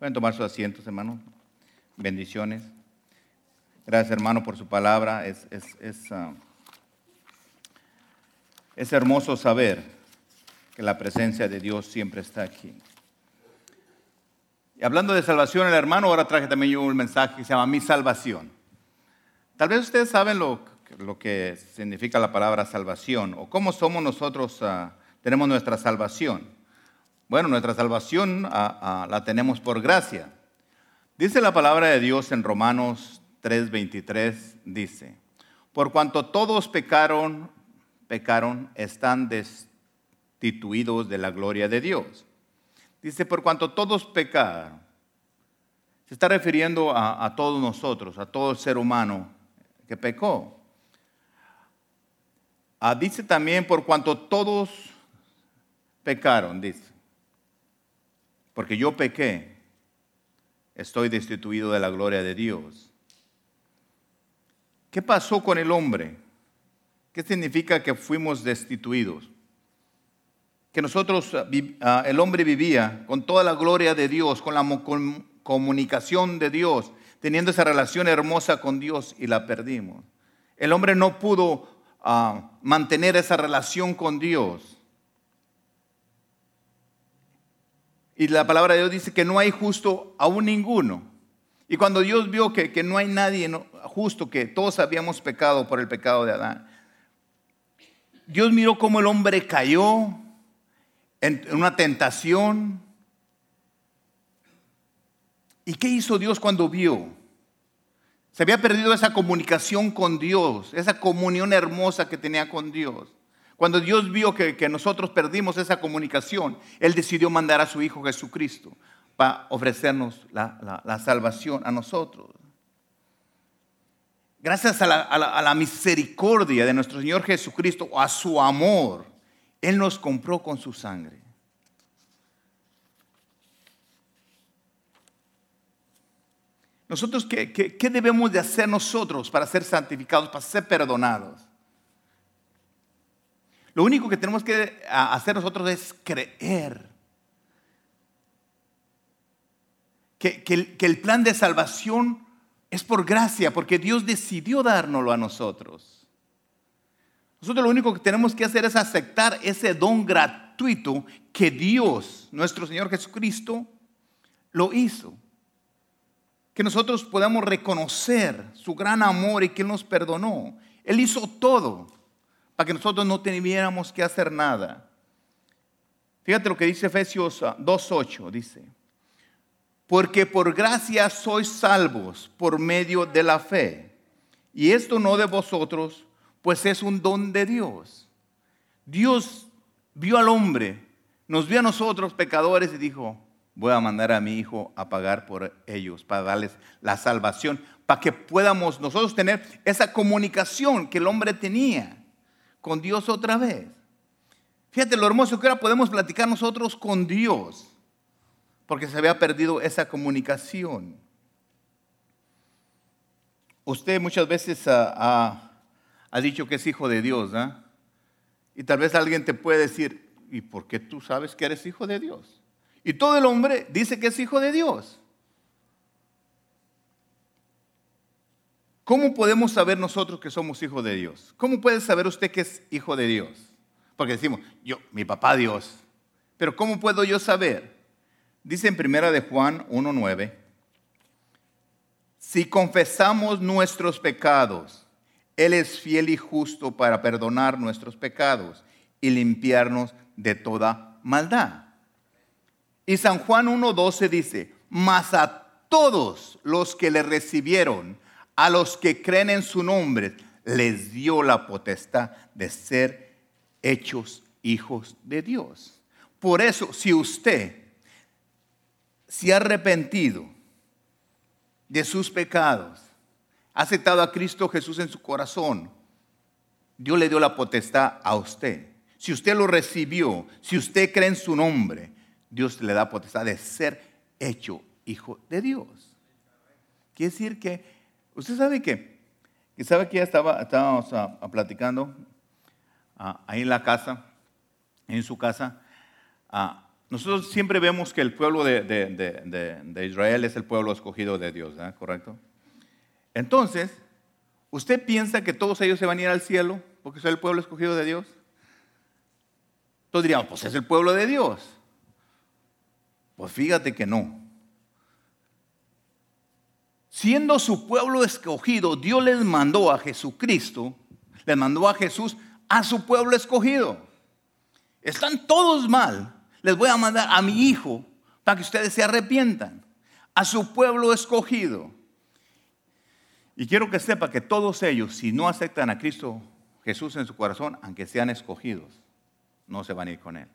Pueden tomar sus asientos, hermano. Bendiciones. Gracias, hermano, por su palabra. Es, es, ah, es hermoso saber que la presencia de Dios siempre está aquí. Y hablando de salvación, el hermano ahora traje también un mensaje que se llama Mi Salvación. Tal vez ustedes saben lo, lo que significa la palabra salvación o cómo somos nosotros, ah, tenemos nuestra salvación. Bueno, nuestra salvación la tenemos por gracia. Dice la palabra de Dios en Romanos 3:23, dice, por cuanto todos pecaron, pecaron, están destituidos de la gloria de Dios. Dice, por cuanto todos pecaron, se está refiriendo a, a todos nosotros, a todo ser humano que pecó. Ah, dice también, por cuanto todos pecaron, dice, porque yo pequé, estoy destituido de la gloria de Dios. ¿Qué pasó con el hombre? ¿Qué significa que fuimos destituidos? Que nosotros, ah, ah, el hombre vivía con toda la gloria de Dios, con la comunicación de Dios, teniendo esa relación hermosa con Dios y la perdimos. El hombre no pudo a mantener esa relación con Dios. Y la palabra de Dios dice que no hay justo aún ninguno. Y cuando Dios vio que, que no hay nadie justo, que todos habíamos pecado por el pecado de Adán, Dios miró cómo el hombre cayó en una tentación. ¿Y qué hizo Dios cuando vio? Se había perdido esa comunicación con Dios, esa comunión hermosa que tenía con Dios. Cuando Dios vio que, nosotros perdimos esa comunicación, Él decidió mandar a su Hijo Jesucristo para ofrecernos la, salvación a nosotros. Gracias a la, misericordia de nuestro Señor Jesucristo, a su amor, Él nos compró con su sangre. Nosotros, ¿qué, debemos de hacer nosotros para ser santificados, para ser perdonados? Lo único que tenemos que hacer nosotros es creer que, el, plan de salvación es por gracia, porque Dios decidió dárnoslo a nosotros. Nosotros lo único que tenemos que hacer es aceptar ese don gratuito que Dios, nuestro Señor Jesucristo, lo hizo que nosotros podamos reconocer su gran amor y que Él nos perdonó. Él hizo todo para que nosotros no tuviéramos que hacer nada. Fíjate lo que dice Efesios 2.8, ah, dice, porque por gracia sois salvos por medio de la fe. Y esto no de vosotros, pues es un don de Dios. Dios vio al hombre, nos vio a nosotros pecadores y dijo, voy a mandar a mi hijo a pagar por ellos, para darles la salvación, para que podamos nosotros tener esa comunicación que el hombre tenía con Dios otra vez. Fíjate lo hermoso que ahora podemos platicar nosotros con Dios, porque se había perdido esa comunicación. Usted muchas veces ha, dicho que es hijo de Dios, ¿ah? Y tal vez alguien te puede decir, ¿y por qué tú sabes que eres hijo de Dios? Y todo el hombre dice que es hijo de Dios. ¿Cómo podemos saber nosotros que somos hijos de Dios? ¿Cómo puede saber usted que es hijo de Dios? Porque decimos, yo, mi papá Dios. Pero ¿cómo puedo yo saber? Dice en primera de Juan 1.9, si confesamos nuestros pecados, Él es fiel y justo para perdonar nuestros pecados y limpiarnos de toda maldad. Y San Juan 1.12 dice, mas a todos los que le recibieron, a los que creen en su nombre, les dio la potestad de ser hechos hijos de Dios. Por eso, si usted se ha arrepentido de sus pecados, ha aceptado a Cristo Jesús en su corazón, Dios le dio la potestad a usted. Si usted lo recibió, si usted cree en su nombre, Dios le da potestad de ser hecho hijo de Dios. Quiere decir que, usted sabe que, que sabe que ya estaba, estábamos ah, ah, platicando ah, ahí en la casa, en su casa, nosotros siempre vemos que el pueblo de, Israel es el pueblo escogido de Dios, ¿correcto? Entonces, ¿usted piensa que todos ellos se van a ir al cielo porque son el pueblo escogido de Dios? Todos diríamos, pues es el pueblo de Dios. Pues fíjate que no. Siendo su pueblo escogido, Dios les mandó a Jesucristo, les mandó a Jesús a su pueblo escogido. Están todos mal, les voy a mandar a mi hijo para que ustedes se arrepientan, a su pueblo escogido. Y quiero que sepa que todos ellos, si no aceptan a Cristo Jesús en su corazón, aunque sean escogidos, no se van a ir con Él.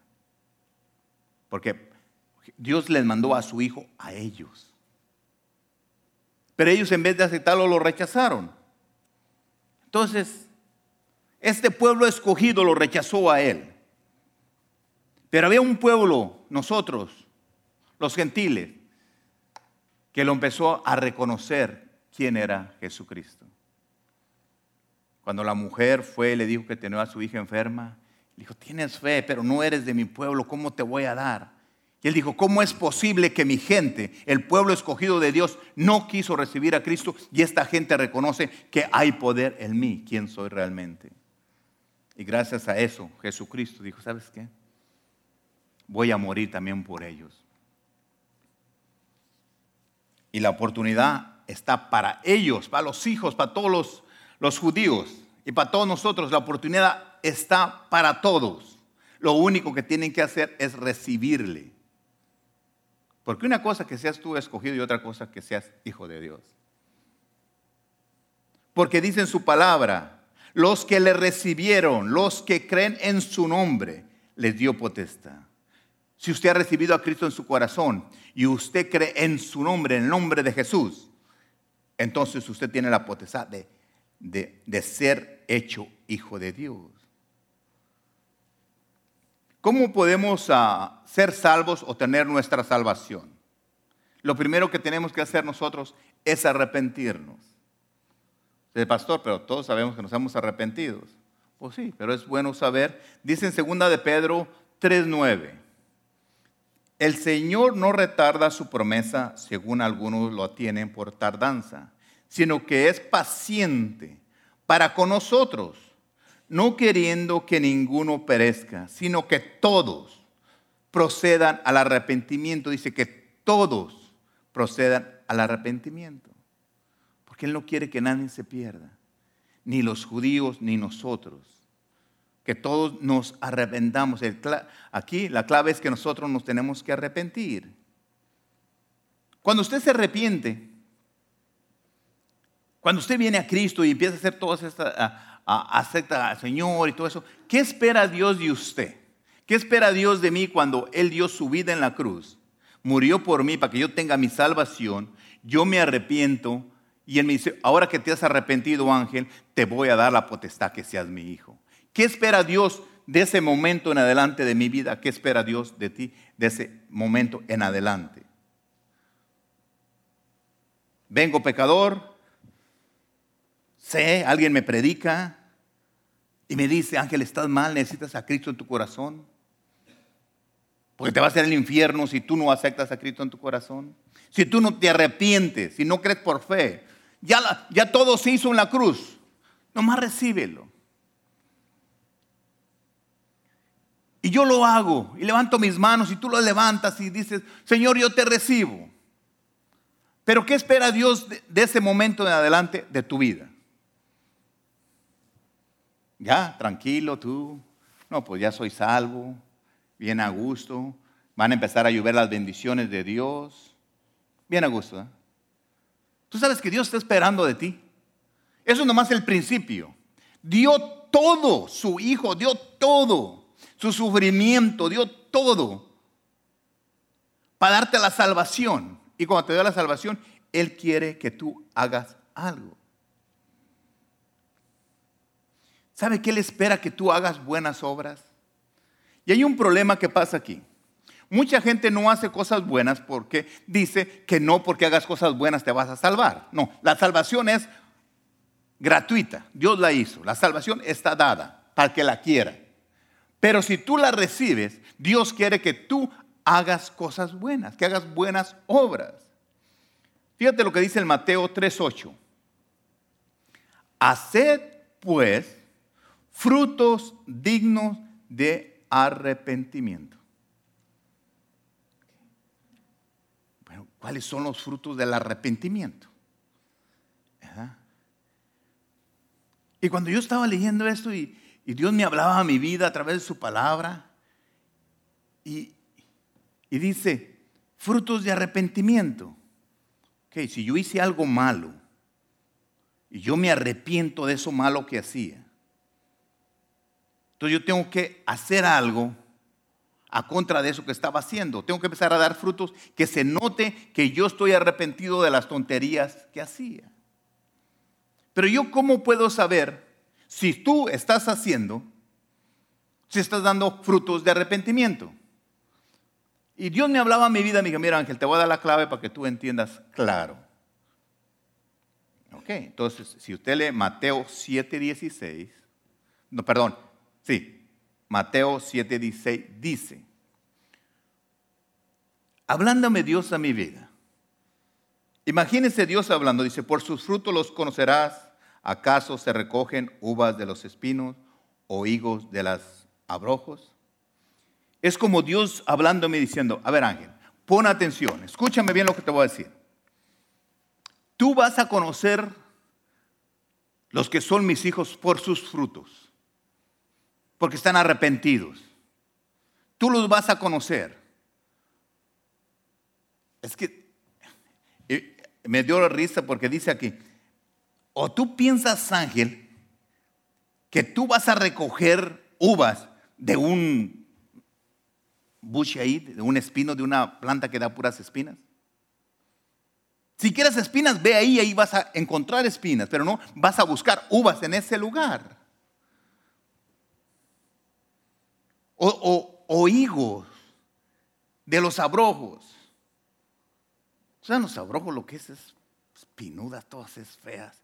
Porque Dios les mandó a su hijo a ellos. Pero ellos en vez de aceptarlo lo rechazaron. Entonces, este pueblo escogido lo rechazó a Él. Pero había un pueblo, nosotros, los gentiles, que lo empezó a reconocer quién era Jesucristo. Cuando la mujer fue y le dijo que tenía a su hija enferma, le dijo, tienes fe, pero no eres de mi pueblo, ¿cómo te voy a dar? Y él dijo, ¿cómo es posible que mi gente, el pueblo escogido de Dios, no quiso recibir a Cristo y esta gente reconoce que hay poder en mí, quién soy realmente? Y gracias a eso, Jesucristo dijo, ¿sabes qué? voy a morir también por ellos. Y la oportunidad está para ellos, para los hijos, para todos los, los judíos y para todos nosotros. La oportunidad está para todos. Lo único que tienen que hacer es recibirle. Porque una cosa que seas tú escogido y otra cosa que seas hijo de Dios. Porque dice en su palabra, los que le recibieron, los que creen en su nombre, les dio potestad. Si usted ha recibido a Cristo en su corazón y usted cree en su nombre, en el nombre de Jesús, entonces usted tiene la potestad de, de, ser hecho hijo de Dios. ¿Cómo podemos ah, ser salvos o tener nuestra salvación? Lo primero que tenemos que hacer nosotros es arrepentirnos. El pastor, pero todos sabemos que nos hemos arrepentido. Pues sí, pero es bueno saber. Dice en segunda de Pedro 3.9. El Señor no retarda su promesa, según algunos lo tienen por tardanza, sino que es paciente para con nosotros, no queriendo que ninguno perezca, sino que todos procedan al arrepentimiento. Dice que todos procedan al arrepentimiento, porque Él no quiere que nadie se pierda, ni los judíos ni nosotros que todos nos arrepentamos. Aquí la clave es que nosotros nos tenemos que arrepentir. Cuando usted se arrepiente, cuando usted viene a Cristo y empieza a hacer todas estas, acepta al Señor y todo eso, ¿qué espera Dios de usted? ¿Qué espera Dios de mí cuando Él dio su vida en la cruz? Murió por mí para que yo tenga mi salvación, yo me arrepiento y Él me dice, ahora que te has arrepentido ángel, te voy a dar la potestad que seas mi hijo. ¿Qué espera Dios de ese momento en adelante de mi vida? ¿Qué espera Dios de ti de ese momento en adelante? Vengo pecador, sé, alguien me predica y me dice, Ángel, estás mal, necesitas a Cristo en tu corazón. Porque te va a hacer el infierno si tú no aceptas a Cristo en tu corazón. Si tú no te arrepientes, si no crees por fe. Ya, ya todo se hizo en la cruz. Nomás recíbelo. Y yo lo hago y levanto mis manos y tú lo levantas y dices, Señor, yo te recibo. Pero ¿qué espera Dios de, ese momento en adelante de tu vida? Ya, tranquilo tú. No, pues ya soy salvo, bien a gusto. Van a empezar a llover las bendiciones de Dios. Bien a gusto. ¿eh? Tú sabes que Dios está esperando de ti. Eso es nomás el principio. Dio todo, su Hijo dio todo su sufrimiento, dio todo para darte la salvación. Y cuando te da la salvación, Él quiere que tú hagas algo. ¿Sabe qué Él espera que tú hagas buenas obras? Y hay un problema que pasa aquí. Mucha gente no hace cosas buenas porque dice que no porque hagas cosas buenas te vas a salvar. No, la salvación es gratuita. Dios la hizo. La salvación está dada para que la quiera. Pero si tú la recibes, Dios quiere que tú hagas cosas buenas, que hagas buenas obras. Fíjate lo que dice el Mateo 3:8. Haced pues frutos dignos de arrepentimiento. Bueno, ¿cuáles son los frutos del arrepentimiento? Y cuando yo estaba leyendo esto y, Dios me hablaba a mi vida a través de su palabra, y, dice, frutos de arrepentimiento. Ok, si yo hice algo malo y yo me arrepiento de eso malo que hacía, entonces yo tengo que hacer algo a contra de eso que estaba haciendo. Tengo que empezar a dar frutos que se note que yo estoy arrepentido de las tonterías que hacía. Pero yo cómo puedo saber si tú estás haciendo, si estás dando frutos de arrepentimiento? Y Dios me hablaba a mi vida, me dijo, mira Ángel, te voy a dar la clave para que tú entiendas claro. Ok, entonces, si usted lee Mateo 7:16, no, perdón, sí, Mateo 7:16 dice, hablándome Dios a mi vida. Imagínese Dios hablando, dice, por sus frutos los conocerás, ¿acaso se recogen uvas de los espinos o higos de las abrojos? Es como Dios hablándome diciendo, a ver Ángel, pon atención, escúchame bien lo que te voy a decir. Tú vas a conocer los que son mis hijos por sus frutos, porque están arrepentidos. Tú los vas a conocer. Es que me dio risa porque dice aquí, o tú piensas, Ángel, que tú vas a recoger uvas de un bush ahí, de un espino, de una planta que da puras espinas. Si quieres espinas, ve ahí, ahí vas a encontrar espinas, pero no vas a buscar uvas en ese lugar. O, higos de los abrojos. ¿Saben los abrojos lo que es? Es espinudas, todas es feas.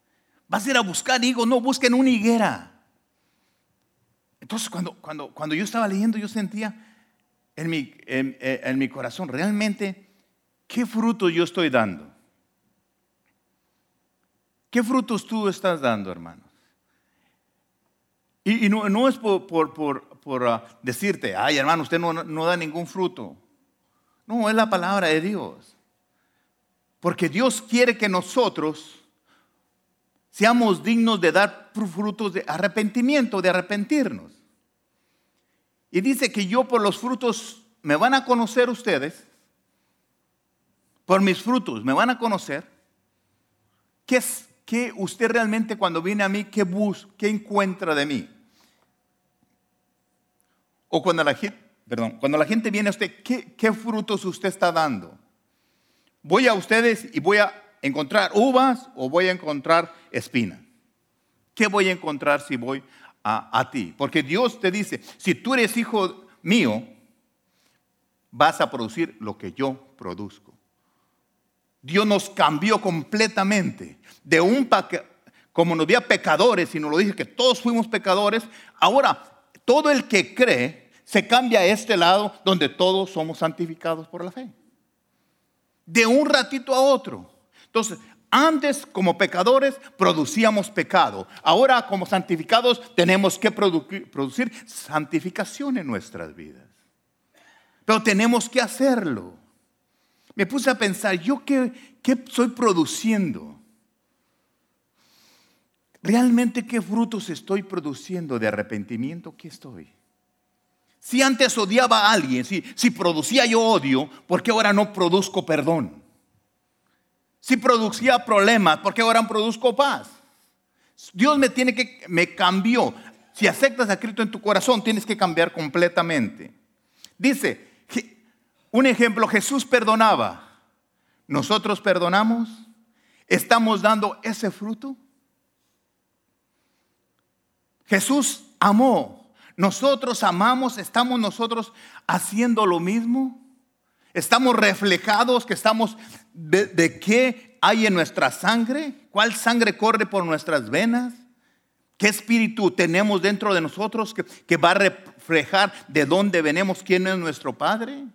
Vas a ir a buscar higos, no busquen una higuera. Entonces cuando, cuando, cuando yo estaba leyendo, yo sentía, en mi, en, mi corazón, realmente, ¿qué fruto yo estoy dando? ¿Qué frutos tú estás dando, hermanos? Y, no, no, es por, ah, decirte, ay hermano, usted no, no da ningún fruto. No, es la palabra de Dios. Porque Dios quiere que nosotros seamos dignos de dar frutos de arrepentimiento, de arrepentirnos. Y dice que yo por los frutos me van a conocer ustedes. Por mis frutos me van a conocer. ¿Qué es que usted realmente cuando viene a mí, qué busca, qué encuentra de mí? O cuando la gente, viene a usted, ¿qué, qué frutos usted está dando? Voy a ustedes y voy a encontrar uvas o voy a encontrar espinas. ¿Qué voy a encontrar si voy a, ti. Porque Dios te dice, si tú eres hijo mío, vas a producir lo que yo produzco. Dios nos cambió completamente de un como nos veía pecadores y nos lo dije que todos fuimos pecadores, ahora todo el que cree se cambia a este lado donde todos somos santificados por la fe. De un ratito a otro. Entonces, antes como pecadores producíamos pecado. Ahora como santificados tenemos que producir santificación en nuestras vidas. Pero tenemos que hacerlo. Me puse a pensar, ¿yo qué, estoy produciendo? ¿Realmente qué frutos estoy produciendo de arrepentimiento? ¿Qué estoy? Si antes odiaba a alguien, si, producía yo odio, ¿por qué ahora no produzco perdón? Si producía problemas, ¿por qué ahora produzco paz? Dios me tiene que, me cambió. Si aceptas a Cristo en tu corazón, tienes que cambiar completamente. Dice, un ejemplo, Jesús perdonaba. Nosotros perdonamos. ¿Estamos dando ese fruto? Jesús amó nosotros amamos, estamos nosotros haciendo lo mismo. Estamos reflejados que estamos de, qué hay en nuestra sangre, cuál sangre corre por nuestras venas. ¿Qué espíritu tenemos dentro de nosotros que, que, va a reflejar de dónde venimos, quién es nuestro Padre?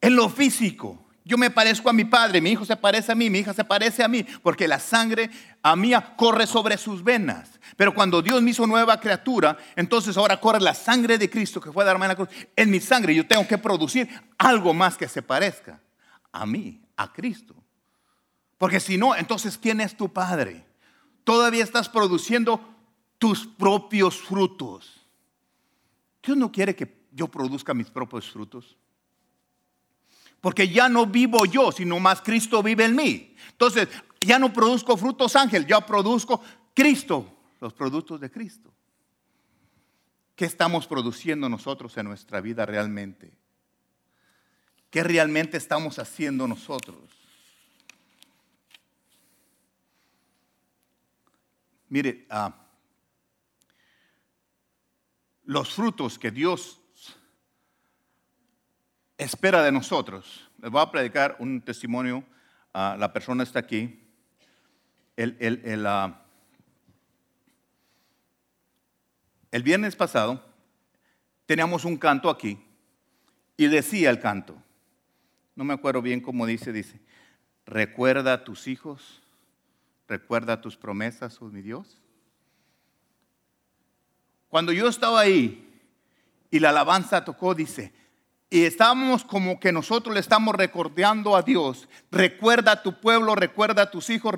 En lo físico, yo me parezco a mi padre, mi hijo se parece a mí, mi hija se parece a mí, porque la sangre a mía corre sobre sus venas. Pero cuando Dios me hizo nueva criatura, entonces ahora corre la sangre de Cristo que fue dar en la cruz en mi sangre. Yo tengo que producir algo más que se parezca a mí, a Cristo. Porque si no, entonces ¿quién es tu padre? Todavía estás produciendo tus propios frutos. Dios no quiere que yo produzca mis propios frutos. Porque ya no vivo yo, sino más Cristo vive en mí. Entonces, ya no produzco frutos ángel, ya produzco Cristo, los productos de Cristo. ¿Qué estamos produciendo nosotros en nuestra vida realmente? ¿Qué realmente estamos haciendo nosotros? Mire, ah, los frutos que Dios espera de nosotros. Les voy a predicar un testimonio. Ah, la persona está aquí. El, ah, el viernes pasado teníamos un canto aquí y decía el canto, no me acuerdo bien cómo dice, dice, recuerda a tus hijos, recuerda tus promesas, oh mi Dios. Cuando yo estaba ahí y la alabanza tocó, dice, y estábamos como que nosotros le estamos recordando a Dios, recuerda a tu pueblo, recuerda a tus hijos,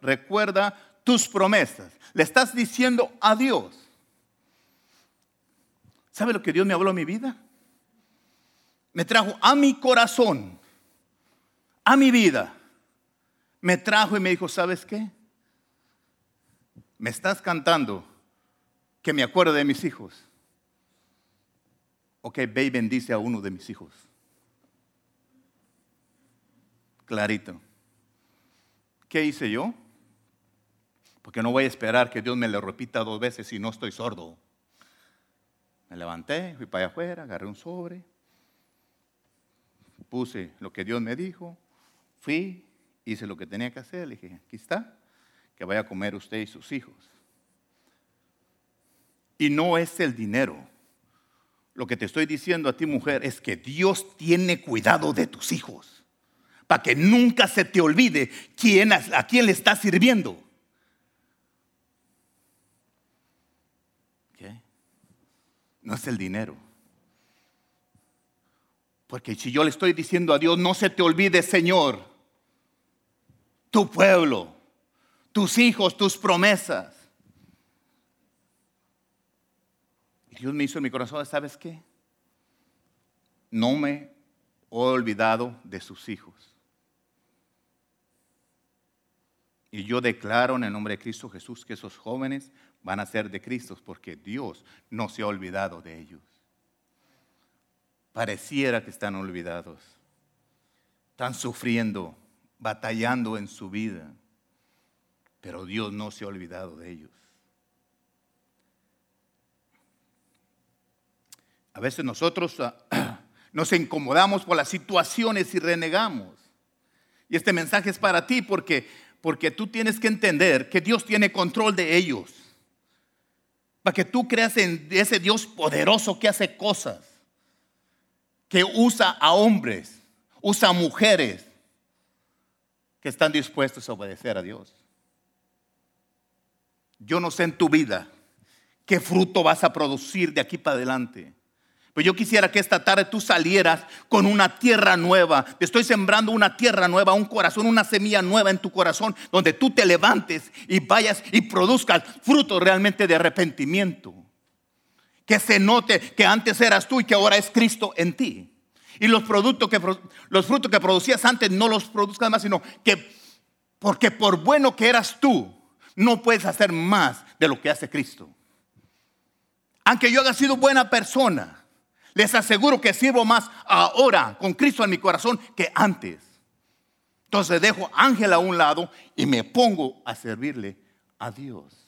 recuerda tus promesas. Le estás diciendo a Dios. ¿Sabe lo que Dios me habló en mi vida? Me trajo a mi corazón, a mi vida. Me trajo y me dijo, ¿sabes qué? Me estás cantando que me acuerdo de mis hijos ok, ve y bendice a uno de mis hijos. Clarito. ¿Qué hice yo? Porque no voy a esperar que Dios me lo repita dos veces si no estoy sordo. Me levanté, fui para allá afuera, agarré un sobre, puse lo que Dios me dijo, fui, hice lo que tenía que hacer, le dije, aquí está, que vaya a comer usted y sus hijos. Y no es el dinero lo que te estoy diciendo a ti, mujer, es que Dios tiene cuidado de tus hijos. Para que nunca se te olvide quién, a quién le estás sirviendo. ¿Qué? No es el dinero. Porque si yo le estoy diciendo a Dios, no se te olvide, Señor, tu pueblo, tus hijos, tus promesas. Dios me hizo en mi corazón, ¿sabes qué? No me he olvidado de sus hijos. Y yo declaro en el nombre de Cristo Jesús que esos jóvenes van a ser de Cristo porque Dios no se ha olvidado de ellos. Pareciera que están olvidados. Están sufriendo, batallando en su vida. Pero Dios no se ha olvidado de ellos. A veces nosotros ah, nos incomodamos por las situaciones y renegamos. Y este mensaje es para ti porque, porque tú tienes que entender que Dios tiene control de ellos. Para que tú creas en ese Dios poderoso que hace cosas. Que usa a hombres, usa a mujeres que están dispuestos a obedecer a Dios. Yo no sé en tu vida qué fruto vas a producir de aquí para adelante. Pues yo quisiera que esta tarde tú salieras con una tierra nueva. Te estoy sembrando una tierra nueva, un corazón, una semilla nueva en tu corazón, donde tú te levantes y vayas y produzcas frutos realmente de arrepentimiento. Que se note que antes eras tú y que ahora es Cristo en ti. Y los productos que los frutos que producías antes no los produzcas más, sino que porque por bueno que eras tú, no puedes hacer más de lo que hace Cristo. Aunque yo haya sido buena persona, les aseguro que sirvo más ahora con Cristo en mi corazón que antes. Entonces dejo Ángel a un lado y me pongo a servirle a Dios.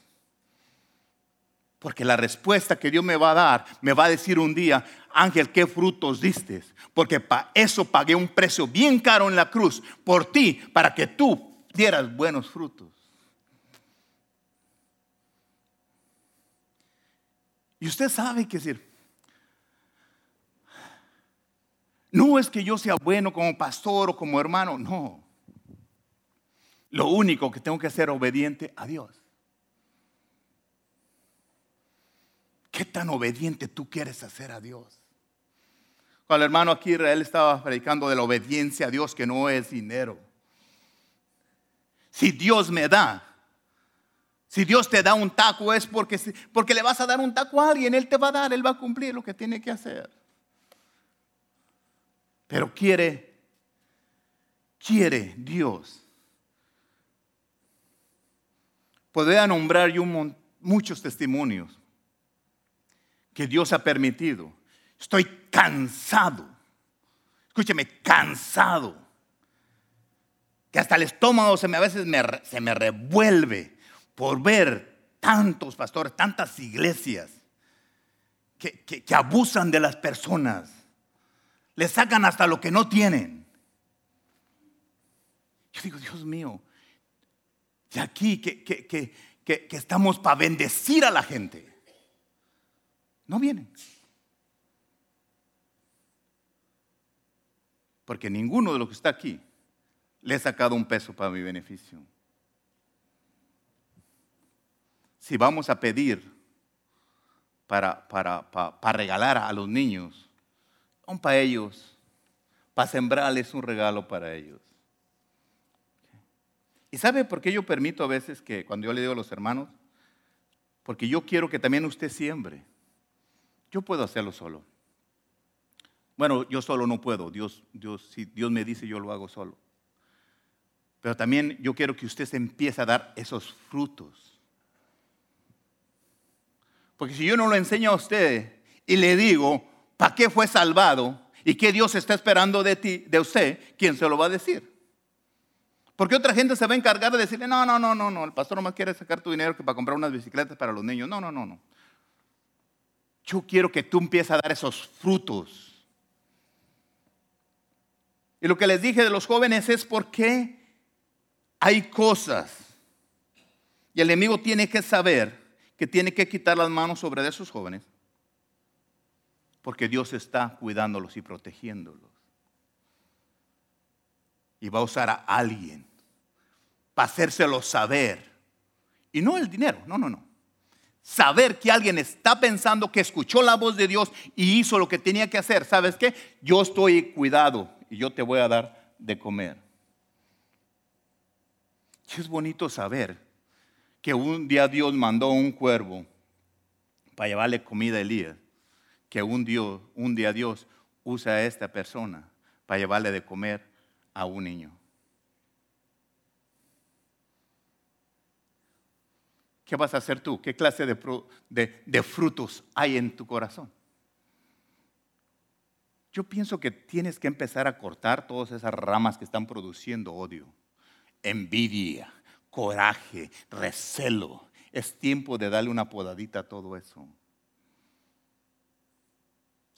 Porque la respuesta que Dios me va a dar, me va a decir un día, Ángel, ¿qué frutos diste? Porque para eso pagué un precio bien caro en la cruz por ti, para que tú dieras buenos frutos. Y usted sabe qué decir, No es que yo sea bueno como pastor o como hermano, no. Lo único que tengo que hacer obediente a Dios. ¿Qué tan obediente tú quieres hacer a Dios? Cuando el hermano aquí Israel estaba predicando de la obediencia a Dios que no es dinero. Si Dios me da, si Dios te da un taco es porque, porque le vas a dar un taco a alguien, Él te va a dar, Él va a cumplir lo que tiene que hacer. Pero quiere, quiere Dios. Podría nombrar yo muchos testimonios que Dios ha permitido. Estoy cansado. Escúcheme, cansado. Que hasta el estómago se me, a veces se me revuelve por ver tantos pastores, tantas iglesias que abusan de las personas le sacan hasta lo que no tienen. Yo digo, Dios mío, y aquí que, que, estamos para bendecir a la gente, no vienen. Porque ninguno de los que está aquí le he sacado un peso para mi beneficio. Si vamos a pedir para, para, para regalar a los niños, son para ellos, para sembrarles un regalo para ellos. ¿Y sabe por qué yo permito a veces que cuando yo le digo a los hermanos? Porque yo quiero que también usted siembre. Yo puedo hacerlo solo. Bueno, yo solo no puedo. Dios, Dios, si Dios me dice, yo lo hago solo. Pero también yo quiero que usted empiece a dar esos frutos. Porque si yo no lo enseño a usted y le digo, ¿Para qué fue salvado? ¿Y qué Dios está esperando de ti, de usted? ¿Quién se lo va a decir? Porque otra gente se va a encargar de decirle, no, no, no, no, no, el pastor no más quiere sacar tu dinero que para comprar unas bicicletas para los niños. No, no, no, no. Yo quiero que tú empieces a dar esos frutos. Y lo que les dije de los jóvenes es porque hay cosas. Y el enemigo tiene que saber que tiene que quitar las manos sobre esos jóvenes porque Dios está cuidándolos y protegiéndolos. Y va a usar a alguien para hacérselo saber. Y no el dinero, no, no, no. Saber que alguien está pensando que escuchó la voz de Dios y hizo lo que tenía que hacer. ¿Sabes qué? Yo estoy cuidado y yo te voy a dar de comer. Y es bonito saber que un día Dios mandó un cuervo para llevarle comida a Elías que un, Dios, un día Dios usa a esta persona para llevarle de comer a un niño. ¿Qué vas a hacer tú? ¿Qué clase de, de, frutos hay en tu corazón? Yo pienso que tienes que empezar a cortar todas esas ramas que están produciendo odio, envidia, coraje, recelo. Es tiempo de darle una podadita a todo eso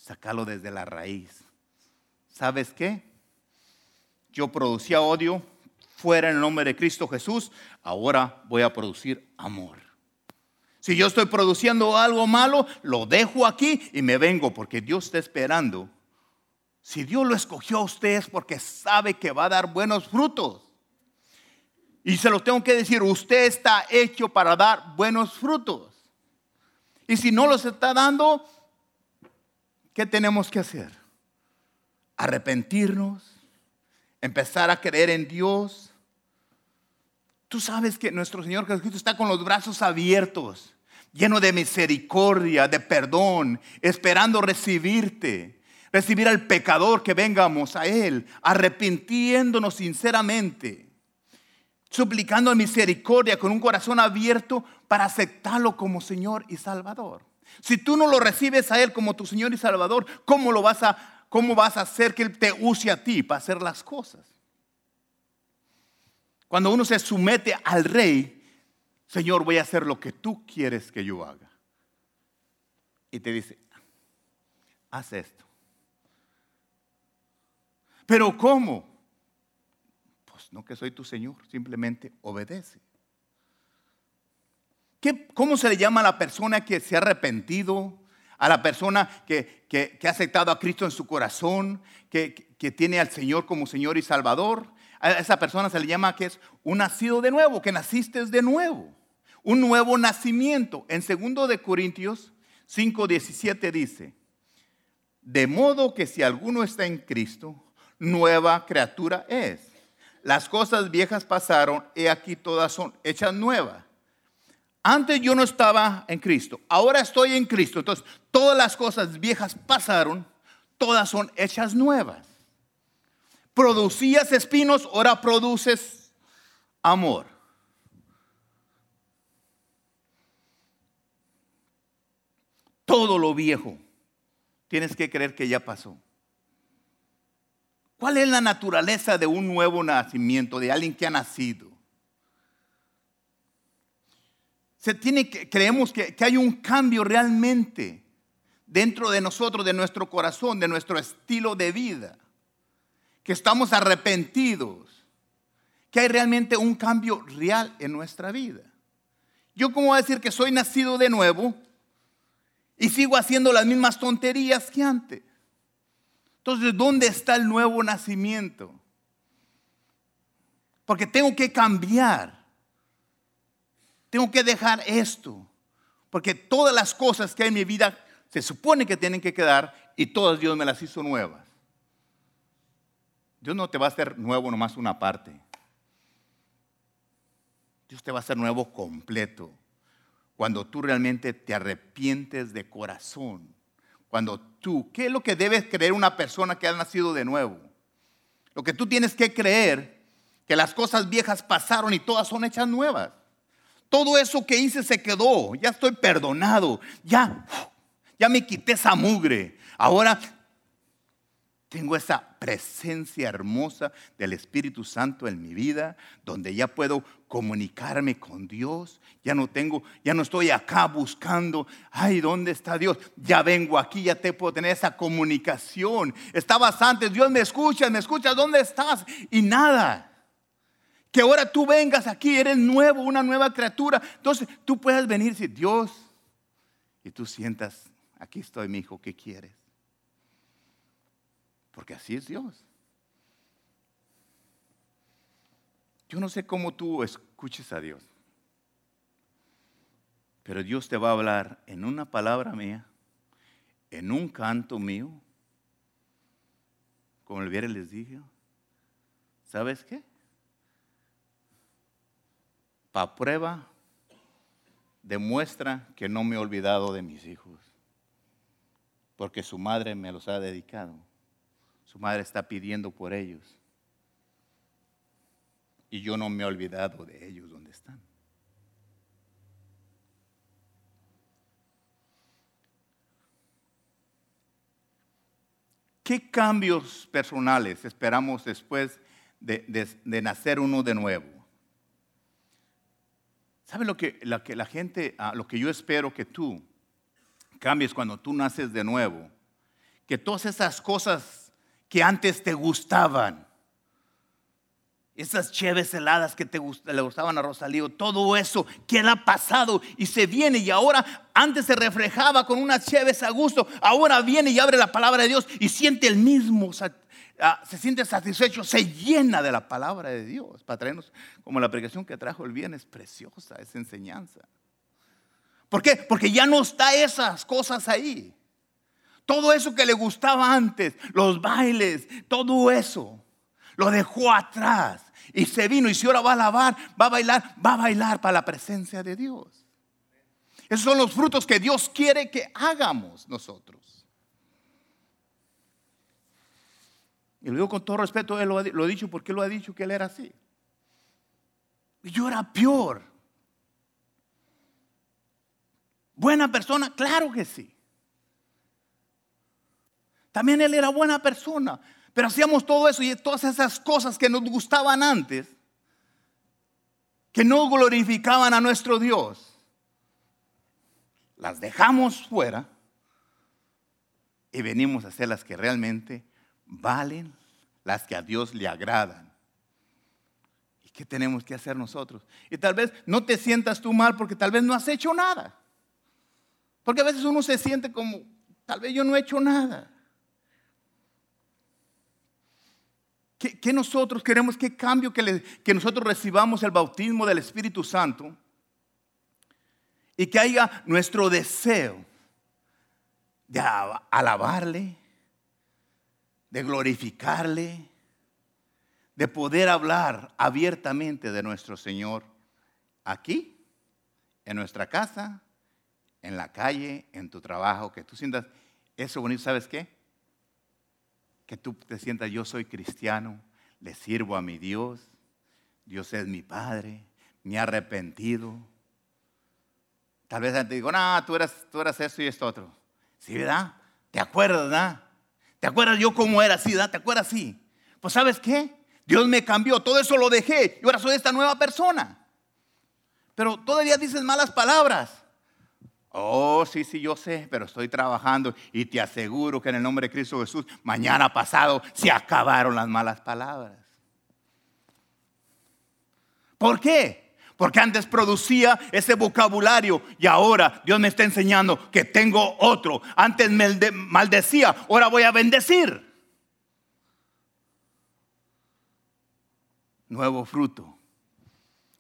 sacarlo desde la raíz. ¿Sabes qué? Yo producía odio fuera en el nombre de Cristo Jesús, ahora voy a producir amor. Si yo estoy produciendo algo malo, lo dejo aquí y me vengo porque Dios está esperando. Si Dios lo escogió a usted es porque sabe que va a dar buenos frutos. Y se lo tengo que decir, usted está hecho para dar buenos frutos. Y si no los está dando, ¿qué tenemos que hacer? Arrepentirnos, empezar a creer en Dios. Tú sabes que nuestro Señor Jesucristo está con los brazos abiertos, lleno de misericordia, de perdón, esperando recibirte, recibir al pecador que vengamos a Él, arrepintiéndonos sinceramente, suplicando misericordia con un corazón abierto para aceptarlo como Señor y Salvador. Si tú no lo recibes a Él como tu Señor y Salvador, ¿cómo, lo vas, a, cómo vas a hacer que Él te use a ti para hacer las cosas? Cuando uno se somete al Rey, Señor, voy a hacer lo que tú quieres que yo haga. Y te dice, haz esto. Pero ¿cómo? Pues no que soy tu Señor, simplemente obedece. ¿Cómo se le llama a la persona que se ha arrepentido, a la persona que, ha aceptado a Cristo en su corazón, que, que tiene al Señor como Señor y Salvador. A esa persona se le llama que es un nacido de nuevo, que naciste de nuevo. Un nuevo nacimiento. En 2 de Corintios 5:17 dice, de modo que si alguno está en Cristo, nueva criatura es. Las cosas viejas pasaron y aquí todas son hechas nuevas. Antes yo no estaba en Cristo, ahora estoy en Cristo. Entonces, todas las cosas viejas pasaron, todas son hechas nuevas. Producías espinos, ahora produces amor. Todo lo viejo tienes que creer que ya pasó. ¿Cuál es la naturaleza de un nuevo nacimiento, de alguien que ha nacido? Se tiene que, creemos que, que hay un cambio realmente dentro de nosotros, de nuestro corazón, de nuestro estilo de vida, que estamos arrepentidos, que hay realmente un cambio real en nuestra vida. Yo como voy a decir que soy nacido de nuevo y sigo haciendo las mismas tonterías que antes. Entonces, ¿dónde está el nuevo nacimiento? Porque tengo que cambiar. Tengo que dejar esto. Porque todas las cosas que hay en mi vida se supone que tienen que quedar y todas Dios me las hizo nuevas. Dios no te va a hacer nuevo nomás una parte. Dios te va a hacer nuevo completo. Cuando tú realmente te arrepientes de corazón cuando tú, ¿qué es lo que debe creer una persona que ha nacido de nuevo? Lo que tú tienes que creer, que las cosas viejas pasaron y todas son hechas nuevas. Todo eso que hice se quedó, ya estoy perdonado, ya, ya me quité esa mugre. Ahora tengo esa presencia hermosa del Espíritu Santo en mi vida, donde ya puedo comunicarme con Dios. Ya no tengo, ya no estoy acá buscando, ay, ¿dónde está Dios? Ya vengo aquí, ya te puedo tener esa comunicación. Estabas antes, Dios me escucha, me escucha, ¿dónde estás? Y nada. Que ahora tú vengas aquí, eres nuevo, una nueva criatura. Entonces tú puedes venir y decir, Dios, y tú sientas, aquí estoy, mi hijo, ¿qué quieres? Porque así es Dios. Yo no sé cómo tú escuches a Dios, pero Dios te va a hablar en una palabra mía, en un canto mío, como el viernes les dije. ¿Sabes qué? Para prueba, demuestra que no me he olvidado de mis hijos, porque su madre me los ha dedicado. Su madre está pidiendo por ellos. Y yo no me he olvidado de ellos donde están. ¿Qué cambios personales esperamos después de, nacer uno de nuevo? ¿Sabe lo que, lo que la gente, ah, lo que yo espero que tú cambies cuando tú naces de nuevo? Que todas esas cosas que antes te gustaban. Esas cheves heladas que te le gustaban a Rosalío, todo eso queda pasado y se viene y ahora antes se reflejaba con unas cheves a gusto, ahora viene y abre la palabra de Dios y siente el mismo, ah, se siente satisfecho, se llena de la palabra de Dios para traernos, como la predicación que trajo el viernes, preciosa esa enseñanza. ¿Por qué? Porque ya no está esas cosas ahí. Todo eso que le gustaba antes, los bailes, todo eso, lo dejó atrás y se vino. Y si ahora va a lavar, va a bailar, va a bailar para la presencia de Dios. Esos son los frutos que Dios quiere que hagamos nosotros. Y lo digo con todo respeto, él lo ha, lo dicho porque lo ha dicho que él era así. Y yo era peor. Buena persona, claro que sí. También él era buena persona. Pero hacíamos todo eso y todas esas cosas que nos gustaban antes, que no glorificaban a nuestro Dios, las dejamos fuera y venimos a hacer las que realmente valen, las que a Dios le agradan. ¿Y qué tenemos que hacer nosotros? Y tal vez no te sientas tú mal porque tal vez no has hecho nada. Porque a veces uno se siente como, tal vez yo no he hecho nada. ¿Qué, nosotros queremos? ¿Qué cambio que, que nosotros recibamos el bautismo del Espíritu Santo? Y que haya nuestro deseo de alabarle, de glorificarle, de poder hablar abiertamente de nuestro Señor aquí, en nuestra casa, en la calle, en tu trabajo, que tú sientas eso bonito, ¿sabes qué? Que tú te sientas, yo soy cristiano, le sirvo a mi Dios, Dios es mi Padre, me he arrepentido. Tal vez te digo, no, tú eras, tú eras esto y esto otro. Sí, ¿verdad? ¿Te acuerdas, verdad? ¿Te acuerdas yo cómo era así? ¿Te acuerdas así? Pues ¿sabes qué? Dios me cambió, todo eso lo dejé y ahora soy esta nueva persona. Pero todavía dices malas palabras. Oh, sí, sí, yo sé, pero estoy trabajando y te aseguro que en el nombre de Cristo Jesús, mañana pasado se acabaron las malas palabras. ¿Por qué? Porque antes producía ese vocabulario y ahora Dios me está enseñando que tengo otro. Antes me maldecía, ahora voy a bendecir. Nuevo fruto.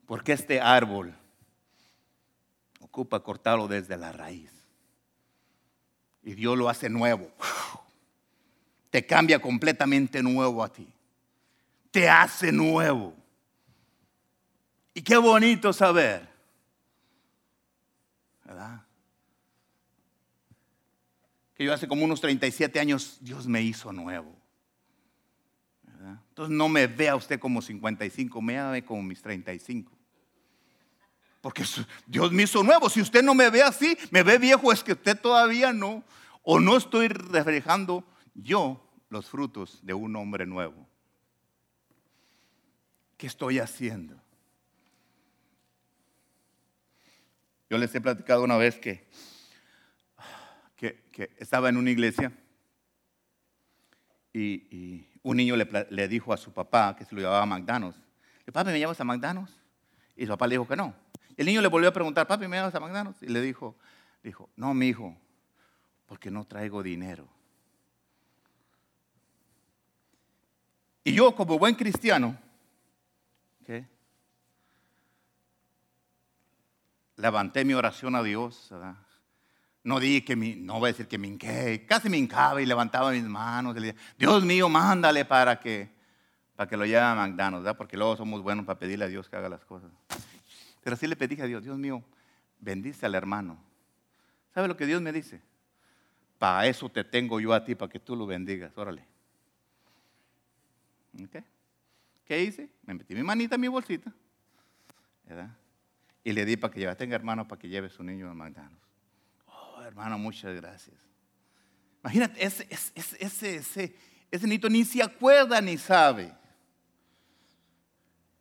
Porque este árbol ocupa cortarlo desde la raíz. Y Dios lo hace nuevo. Te cambia completamente nuevo a ti. Te hace nuevo. Y qué bonito saber. ¿Verdad? Que yo hace como unos 37 años Dios me hizo nuevo. Entonces no me vea usted como 55, me ve como mis 35. Porque Dios me hizo nuevo. Si usted no me ve así, me ve viejo, es que usted todavía no. O no estoy reflejando yo los frutos de un hombre nuevo. ¿Qué estoy haciendo? Yo les he platicado una vez que, que, estaba en una iglesia y, un niño le, dijo a su papá que se lo llevaba McDonald's. Papá, ¿me llevas a McDonald's? Y su papá le dijo que no. El niño le volvió a preguntar, papi, ¿me das a McDonald's? Y le dijo, dijo, no, mi hijo, porque no traigo dinero. Y yo, como buen cristiano, levanté mi oración a Dios. No dije que mi, no voy a decir que me hinqué, casi me hincaba y levantaba mis manos. Y le dije, Dios mío, mándale para que, para que lo lleve a McDonald's, porque luego somos buenos para pedirle a Dios que haga las cosas. Pero así le pedí a Dios, Dios mío, bendice al hermano. ¿Sabe lo que Dios me dice? Para eso te tengo yo a ti, para que tú lo bendigas. Órale. ¿Qué hice? Me metí mi manita en mi bolsita. Y le di para que lleve. Tenga hermano para que lleve su niño a Magdanos. Oh, hermano, muchas gracias. Imagínate, ese, ese, ese, ese, ese niño ni se acuerda ni sabe.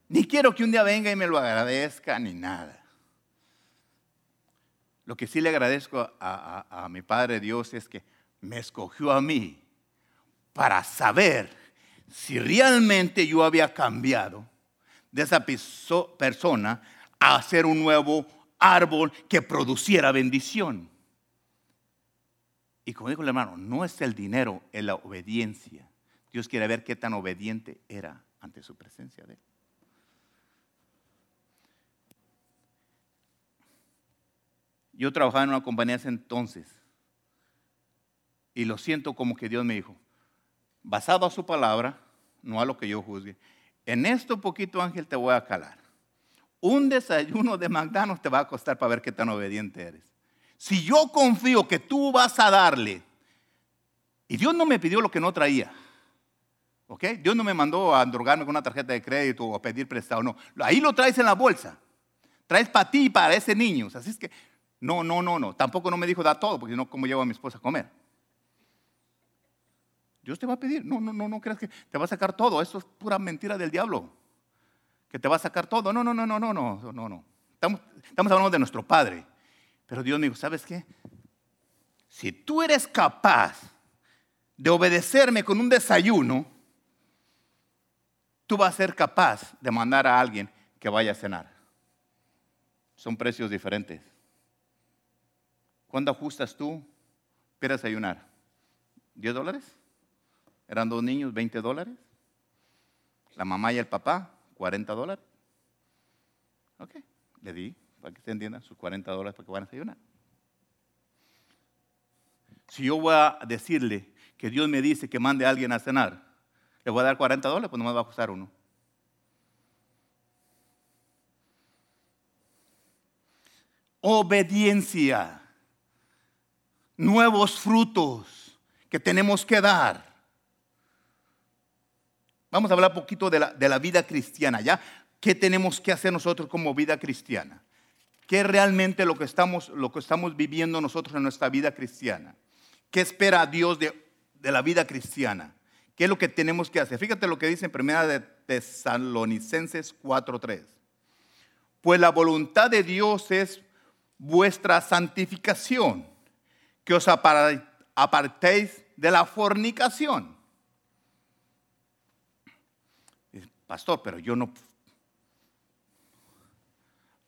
Ni quiero que un día venga y me lo agradezca, ni nada. Lo que sí le agradezco a, mi Padre Dios es que me escogió a mí para saber si realmente yo había cambiado de esa persona a ser un nuevo árbol que produciera bendición. Y como dijo el hermano, no es el dinero, es la obediencia. Dios quiere ver qué tan obediente era ante su presencia de él. Yo trabajaba en una compañía hace entonces y lo siento como que Dios me dijo, basado a su palabra, no a lo que yo juzgue, en esto poquito ángel te voy a calar. Un desayuno de McDonald's te va a costar para ver qué tan obediente eres. Si yo confío que tú vas a darle, y Dios no me pidió lo que no traía, ¿ok? Dios no me mandó a drogarme con una tarjeta de crédito o a pedir prestado, no. Ahí lo traes en la bolsa. Traes para ti y para ese niño. Así es que no, no, no, no. Tampoco no me dijo da todo, porque no, ¿cómo llevo a mi esposa a comer? Dios te va a pedir. No, no, no, no creas que te va a sacar todo. Eso es pura mentira del diablo. Que te va a sacar todo. No, no, no, no, no, no, no, no. Estamos, estamos hablando de nuestro Padre. Pero Dios me dijo, ¿sabes qué? Si tú eres capaz de obedecerme con un desayuno, tú vas a ser capaz de mandar a alguien que vaya a cenar. Son precios diferentes. ¿Cuándo ajustas tú para desayunar? ¿10 dólares? ¿Eran dos niños, 20 dólares? ¿La mamá y el papá, 40 dólares? Ok, le di, para que se entienda, sus 40 dólares para que van a desayunar. Si yo voy a decirle que Dios me dice que mande a alguien a cenar, le voy a dar 40 dólares, pues no me va a costar uno. Obediencia. Nuevos frutos que tenemos que dar. Vamos a hablar un poquito de la, de la vida cristiana, ¿ya? ¿Qué tenemos que hacer nosotros como vida cristiana? ¿Qué es realmente lo que estamos, lo que estamos viviendo nosotros en nuestra vida cristiana? ¿Qué espera Dios de, la vida cristiana? ¿Qué es lo que tenemos que hacer? Fíjate lo que dice en primera de Tesalonicenses 4:3. Pues la voluntad de Dios es vuestra santificación, que os apartéis de la fornicación. Pastor, pero yo no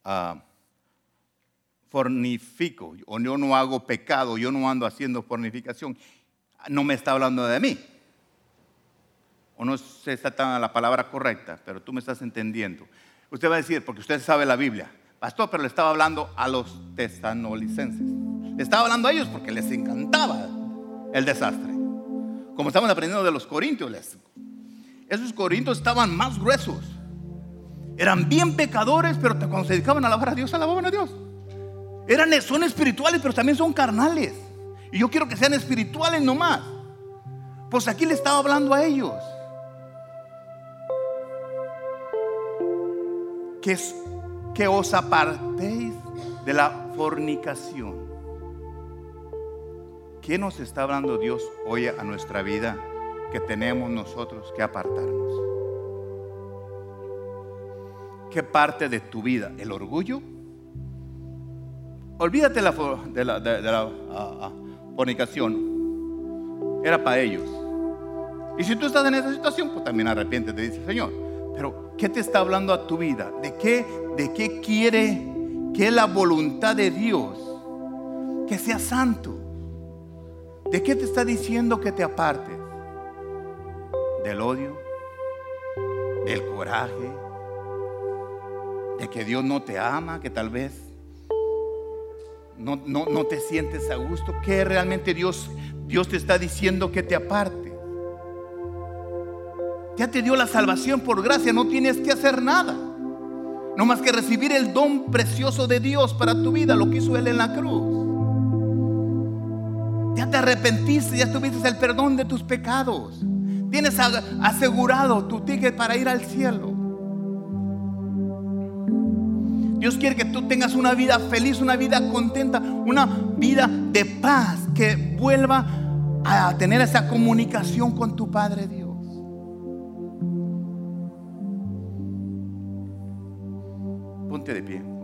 uh, fornifico, o yo no hago pecado, yo no ando haciendo fornificación, no me está hablando de mí. O no sé está la palabra correcta, pero tú me estás entendiendo. Usted va a decir, porque usted sabe la Biblia, pastor, pero le estaba hablando a los tesanolicenses. Le estaba hablando a ellos porque les encantaba el desastre. Como estamos aprendiendo de los corintios, esos corintios estaban más gruesos. Eran bien pecadores, pero cuando se dedicaban a alabar a Dios, alababan a Dios. Eran, son espirituales, pero también son carnales. Y yo quiero que sean espirituales nomás. Pues aquí le estaba hablando a ellos. Que os apartéis de la fornicación. ¿Qué nos está hablando Dios hoy a nuestra vida que tenemos nosotros que apartarnos? ¿Qué parte de tu vida? ¿El orgullo? Olvídate de la, ah, ah, fornicación. Era para ellos. Y si tú estás en esa situación, pues también arrepiéntete, dice Señor. Pero, ¿qué te está hablando a tu vida? ¿De qué, de qué quiere que la voluntad de Dios? Que sea santo. ¿De qué te está diciendo que te apartes? Del odio, del coraje, de que Dios no te ama, que tal vez no, no, te sientes a gusto, ¿qué realmente Dios, Dios te está diciendo que te aparte? Ya te dio la salvación por gracia, no tienes que hacer nada. No más que recibir el don precioso de Dios para tu vida, lo que hizo Él en la cruz. Ya te arrepentiste, ya tuviste el perdón de tus pecados. Tienes asegurado tu ticket para ir al cielo. Dios quiere que tú tengas una vida feliz, una vida contenta, una vida de paz, que vuelva a tener esa comunicación con tu Padre Dios. Ponte de pie.